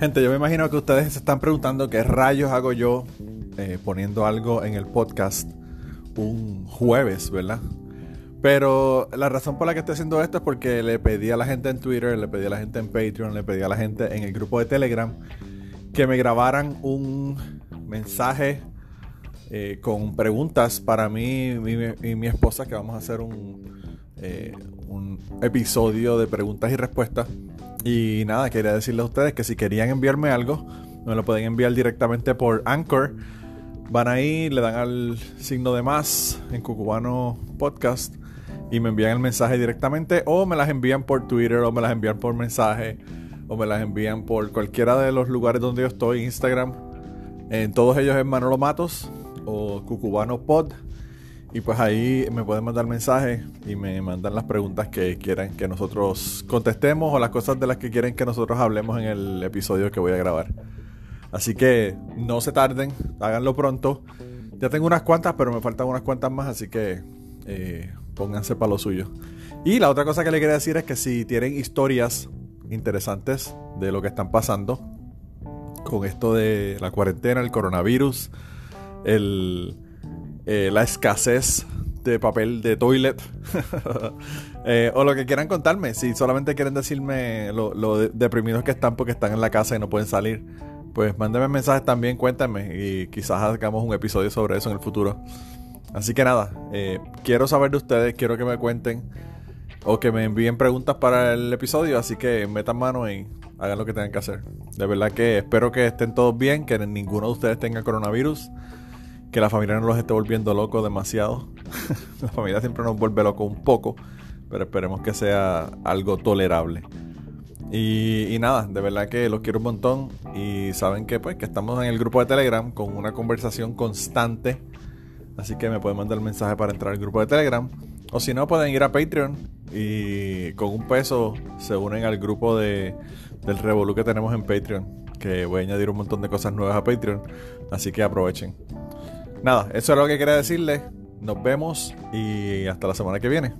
Gente, yo me imagino que ustedes se están preguntando qué rayos hago yo eh, poniendo algo en el podcast un jueves, ¿verdad? Pero la razón por la que estoy haciendo esto es porque le pedí a la gente en Twitter, le pedí a la gente en Patreon, le pedí a la gente en el grupo de Telegram que me grabaran un mensaje eh, con preguntas para mí y mi, esposa, que vamos a hacer un, eh, un episodio de preguntas y respuestas y nada, quería decirles a ustedes que si querían enviarme algo, me lo pueden enviar directamente por Anchor. Van ahí, le dan al signo de más en Cucubano Podcast y me envían el mensaje directamente o me las envían por Twitter o me las envían por mensaje o me las envían por cualquiera de los lugares donde yo estoy, Instagram. En todos ellos es Manolo Matos o Cucubano Pod. Y pues ahí me pueden mandar mensajes y me mandan las preguntas que quieran que nosotros contestemos o las cosas de las que quieren que nosotros hablemos en el episodio que voy a grabar. Así que no se tarden, háganlo pronto. Ya tengo unas cuantas, pero me faltan unas cuantas más, así que eh, pónganse para lo suyo. Y la otra cosa que le quería decir es que si tienen historias interesantes de lo que están pasando con esto de la cuarentena, el coronavirus, el eh, la escasez de papel de toilet eh, o lo que quieran contarme. Si solamente quieren decirme lo, deprimidos que están porque están en la casa y no pueden salir, pues mándenme mensajes también, cuéntame y quizás hagamos un episodio sobre eso en el futuro. Así que nada, eh, quiero saber de ustedes, quiero que me cuenten o que me envíen preguntas para el episodio, así que metan mano y hagan lo que tengan que hacer. De verdad que espero que estén todos bien, que ninguno de ustedes tenga coronavirus que la familia no los esté volviendo locos demasiado. la familia siempre nos vuelve locos un poco, pero esperemos que sea algo tolerable. Y, nada, de verdad que los quiero un montón y saben que pues que estamos en el grupo de Telegram con una conversación constante. Así que me pueden mandar el mensaje para entrar al grupo de Telegram. O si no, pueden ir a Patreon y con un peso se unen al grupo de, del Revolu que tenemos en Patreon. Que voy a añadir un montón de cosas nuevas a Patreon. Así que aprovechen. Nada, eso es lo que quería decirles. Nos vemos y hasta la semana que viene.